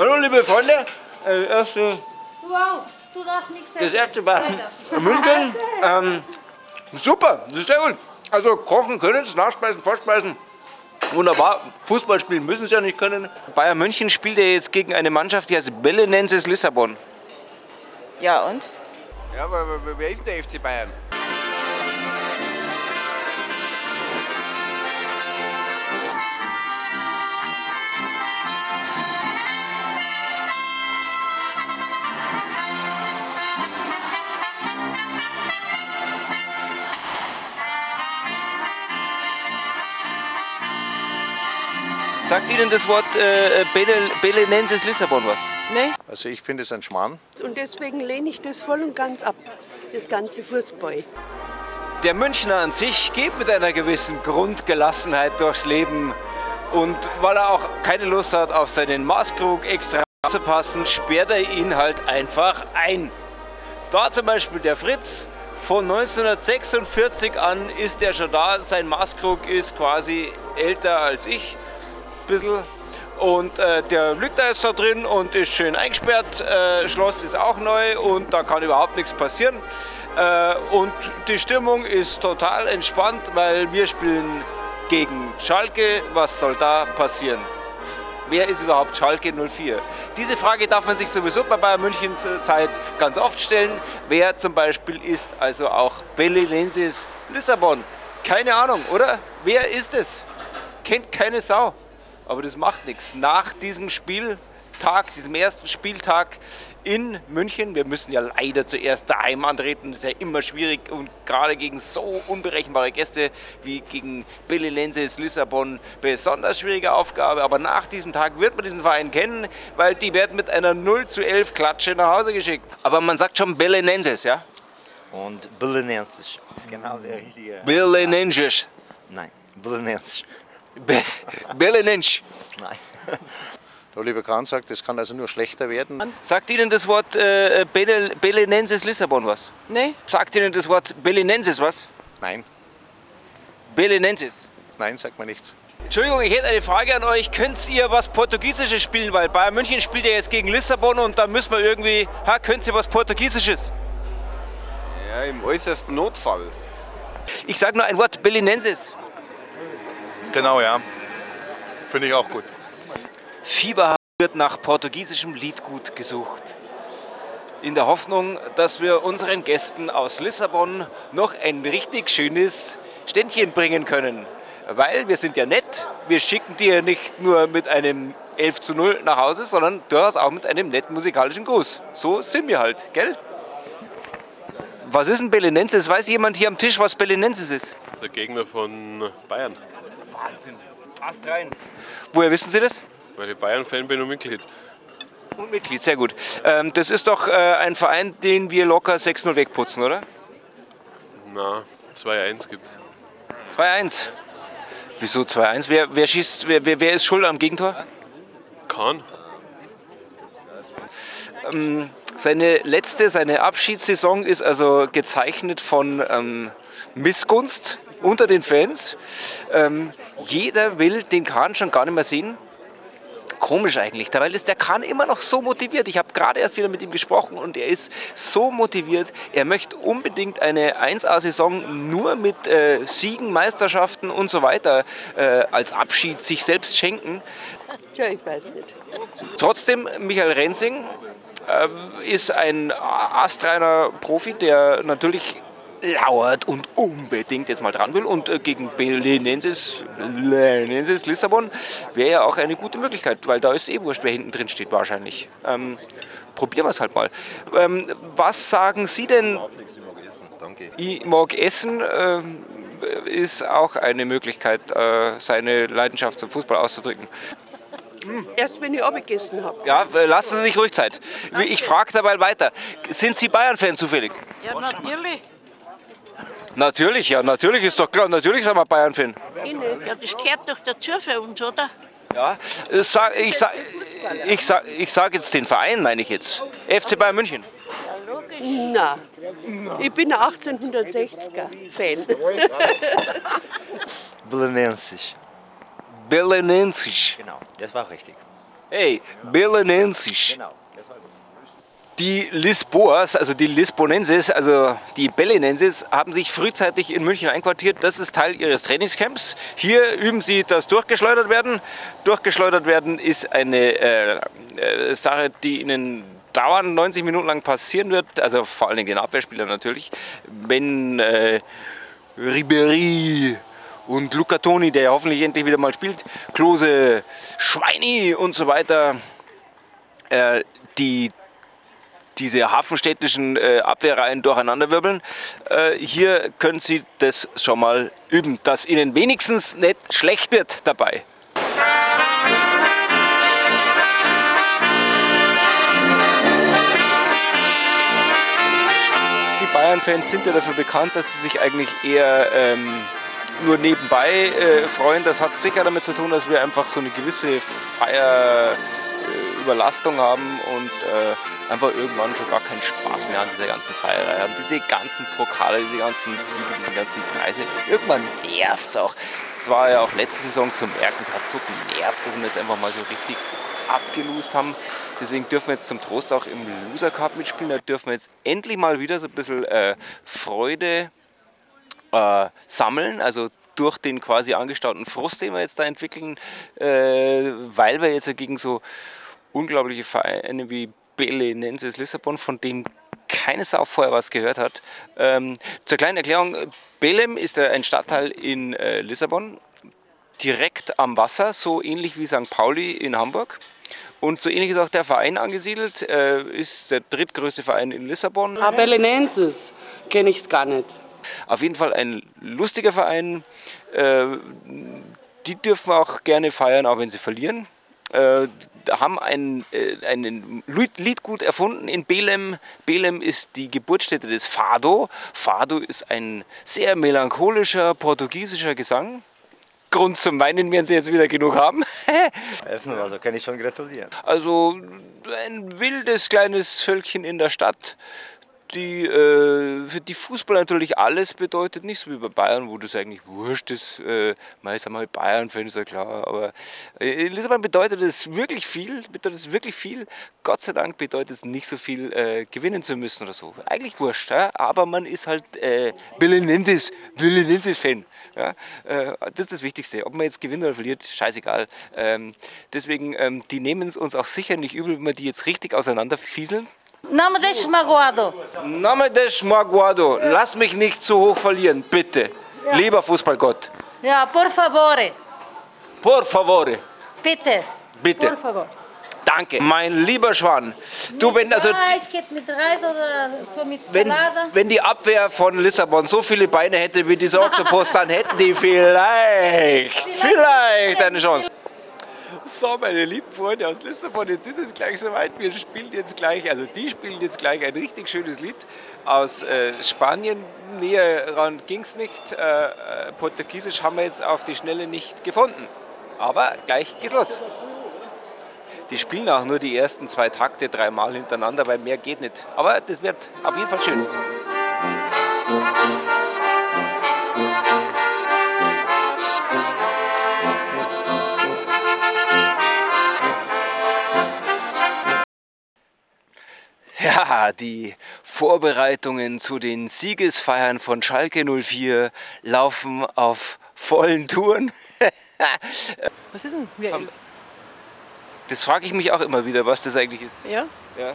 Hallo liebe Freunde, äh, erste, Du auch. Du darfst nichts das erste bei München. Ähm, super, das ist sehr gut. Also kochen können es, Nachspeisen, Vorspeisen. Wunderbar. Fußball spielen müssen sie ja nicht können. Bayern München spielt ja jetzt gegen eine Mannschaft, die heißt Belenenses Lissabon. Ja, und? Ja, aber aber wer ist denn der FC Bayern? Sagt Ihnen das Wort äh, Bele- Belenenses Lissabon was? Nee? Also ich finde es ein Schmarrn. Und deswegen lehne ich das voll und ganz ab, das ganze Fußball. Der Münchner an sich geht mit einer gewissen Grundgelassenheit durchs Leben. Und weil er auch keine Lust hat, auf seinen Maßkrug extra zu passen, sperrt er ihn halt einfach ein. Da zum Beispiel der Fritz. Von 1946 an ist er schon da. Sein Maßkrug ist quasi älter als ich. Bisschen. Und äh, der da jetzt da drin und ist schön eingesperrt. Äh, Schloss ist auch neu und da kann überhaupt nichts passieren. Äh, und die Stimmung ist total entspannt, weil wir spielen gegen Schalke. Was soll da passieren? Wer ist überhaupt Schalke 04? Diese Frage darf man sich sowieso bei Bayern München zur Zeit ganz oft stellen. Wer zum Beispiel ist also auch Belenenses Lissabon? Keine Ahnung, oder? Wer ist es? Kennt keine Sau. Aber das macht nichts. Nach diesem Spieltag, diesem ersten Spieltag in München, wir müssen ja leider zuerst daheim antreten, das ist ja immer schwierig und gerade gegen so unberechenbare Gäste wie gegen Belenenses Lissabon besonders schwierige Aufgabe. Aber nach diesem Tag wird man diesen Verein kennen, weil die werden mit einer 0 zu 11 Klatsche nach Hause geschickt. Aber man sagt schon Belenenses, ja? Und Belenensisch ist genau der richtige. Belenenses. Nein, Belenensisch. Be Belenensch. Nein. Der Oliver Kahn sagt, es kann also nur schlechter werden. Sagt Ihnen das Wort äh, Bele- Belenenses Lissabon was? Nee? Sagt Ihnen das Wort Belenenses was? Nein, Belenenses. nein, sagt man nichts. Entschuldigung, ich hätte eine Frage an euch. Könnt ihr was Portugiesisches spielen? Weil Bayern München spielt ja jetzt gegen Lissabon und da müssen wir irgendwie. Ha, könnt ihr was Portugiesisches? Ja, im äußersten Notfall. Ich sage nur ein Wort: Belenenses. Genau, ja. Finde ich auch gut. Fieber wird nach portugiesischem Liedgut gesucht. In der Hoffnung, dass wir unseren Gästen aus Lissabon noch ein richtig schönes Ständchen bringen können. Weil wir sind ja nett, wir schicken dir nicht nur mit einem 11 zu 0 nach Hause, sondern durchaus auch mit einem netten musikalischen Gruß. So sind wir halt, gell? Was ist ein Belenenses? Weiß jemand hier am Tisch, was Belenenses ist? Der Gegner von Bayern. Wahnsinn. Ast rein. Woher wissen Sie das? Weil ich Bayern-Fan bin und Mitglied. Und Mitglied, sehr gut. Ähm, das ist doch äh, ein Verein, den wir locker 6-0 wegputzen, oder? Na, 2-1 gibt's. 2-1. Wieso 2-1? Wer, wer schießt, wer, wer, wer ist schuld am Gegentor? Kahn? Seine letzte, seine Abschiedssaison ist also gezeichnet von ähm, Missgunst unter den Fans. Ähm, jeder will den Kahn schon gar nicht mehr sehen. Komisch eigentlich, weil ist der Kahn immer noch so motiviert. Ich habe gerade erst wieder mit ihm gesprochen und er ist so motiviert. Er möchte unbedingt eine 1A-Saison nur mit äh, Siegen, Meisterschaften und so weiter äh, als Abschied sich selbst schenken. Tja, ich weiß nicht. Trotzdem, Michael Rensing ähm, ist ein astreiner Profi, der natürlich lauert und unbedingt jetzt mal dran will. Und äh, gegen Belenenses, Belenenses Lissabon wäre ja auch eine gute Möglichkeit, weil da ist eh wurscht, wer hinten drin steht wahrscheinlich. Ähm, probieren wir es halt mal. Ähm, was sagen Sie denn? Ich mag Essen. Ähm, ist auch eine Möglichkeit, äh, seine Leidenschaft zum Fußball auszudrücken. Erst wenn ich abgegessen habe. Ja, äh, lassen Sie sich ruhig Zeit. Ich frage dabei weiter. Sind Sie Bayern-Fan zufällig? Ja, natürlich. Natürlich, ja, natürlich ist doch klar. Natürlich sind wir Bayern-Fan. Ja, das gehört doch dazu für uns, oder? Ja, äh, sag, ich sage ich sag, ich sag jetzt den Verein, meine ich jetzt. FC Bayern München. Ja, logisch. Na, ich bin ein 1860er-Fan. Belenensisch. Belenensisch. Genau, das war richtig. Hey, Belenensisch. Genau. Die Lisboas, also die Lisbonenses, also die Belenenses, haben sich frühzeitig in München einquartiert. Das ist Teil ihres Trainingscamps. Hier üben sie das Durchgeschleudert werden. Durchgeschleudert werden ist eine äh, äh, Sache, die ihnen dauernd 90 Minuten lang passieren wird. Also vor allen Dingen den Abwehrspielern natürlich. Wenn äh, Ribery und Luca Toni, der ja hoffentlich endlich wieder mal spielt, Klose, Schweini und so weiter, äh, die diese hafenstädtischen äh, Abwehrreihen durcheinanderwirbeln. Äh, hier können Sie das schon mal üben, dass Ihnen wenigstens nicht schlecht wird dabei. Die Bayern-Fans sind ja dafür bekannt, dass sie sich eigentlich eher ähm, nur nebenbei äh, freuen. Das hat sicher damit zu tun, dass wir einfach so eine gewisse Feierüberlastung haben und äh, einfach irgendwann schon gar keinen Spaß mehr an dieser ganzen Feierei haben. Diese ganzen Pokale, diese ganzen Siege, diese ganzen Preise. Irgendwann nervt es auch. Es war ja auch letzte Saison zu merken, es hat so genervt, dass wir jetzt einfach mal so richtig abgelost haben. Deswegen dürfen wir jetzt zum Trost auch im Loser Cup mitspielen. Da dürfen wir jetzt endlich mal wieder so ein bisschen äh, Freude äh, sammeln, also durch den quasi angestauten Frust, den wir jetzt da entwickeln, äh, weil wir jetzt gegen so unglaubliche Vereine wie Belenenses Lissabon, von dem keine Sau vorher was gehört hat. Ähm, zur kleinen Erklärung, Belem ist äh, ein Stadtteil in äh, Lissabon, direkt am Wasser, so ähnlich wie St. Pauli in Hamburg. Und so ähnlich ist auch der Verein angesiedelt, äh, ist der drittgrößte Verein in Lissabon. Ah, Belenenses kenne ich es gar nicht. Auf jeden Fall ein lustiger Verein. Äh, die dürfen auch gerne feiern, auch wenn sie verlieren. Äh, haben ein, äh, einen Lied- Liedgut erfunden in Belem. Belem ist die Geburtsstätte des Fado. Fado ist ein sehr melancholischer portugiesischer Gesang. Grund zum Weinen werden sie jetzt wieder genug haben. Öffnen, also kann ich schon gratulieren. Also ein wildes kleines Völkchen in der Stadt, die äh, für die Fußball natürlich alles bedeutet, nicht so wie bei Bayern, wo das eigentlich wurscht ist. Äh, man ist einmal Bayern-Fan, ist ja klar, aber äh, in Lissabon bedeutet es wirklich viel, bedeutet es wirklich viel. Gott sei Dank bedeutet es nicht so viel, äh, gewinnen zu müssen oder so. Eigentlich wurscht, ja? aber man ist halt äh, Belenenses, Belenenses-Fan. Ja? Äh, das ist das Wichtigste. Ob man jetzt gewinnt oder verliert, scheißegal. Ähm, deswegen, ähm, die nehmen es uns auch sicher nicht übel, wenn wir die jetzt richtig auseinanderfieseln. Não me deixes magoado. Name des Maguado, lass mich nicht zu hoch verlieren, bitte. Lieber Fußballgott, Ja, por favore. por favore, Bitte. bitte. Por favor. Danke. Mein lieber Schwan, du, wenn, also, Reis, mit Reis oder so mit wenn, wenn die Abwehr von Lissabon so viele Beine hätte wie dieser Oktopus, dann hätten die vielleicht, vielleicht eine Chance. So, meine lieben Freunde aus Lissabon, jetzt ist es gleich soweit. Wir spielen jetzt gleich, also die spielen jetzt gleich ein richtig schönes Lied aus äh, Spanien. Näher ran ging es nicht. Äh, äh, Portugiesisch haben wir jetzt auf die Schnelle nicht gefunden. Aber gleich geht's los. Die spielen auch nur die ersten zwei Takte dreimal hintereinander, weil mehr geht nicht. Aber das wird auf jeden Fall schön. Ja, die Vorbereitungen zu den Siegesfeiern von Schalke 04 laufen auf vollen Touren. Was ist denn? Wir Das frage ich mich auch immer wieder, was das eigentlich ist. ja? Ja.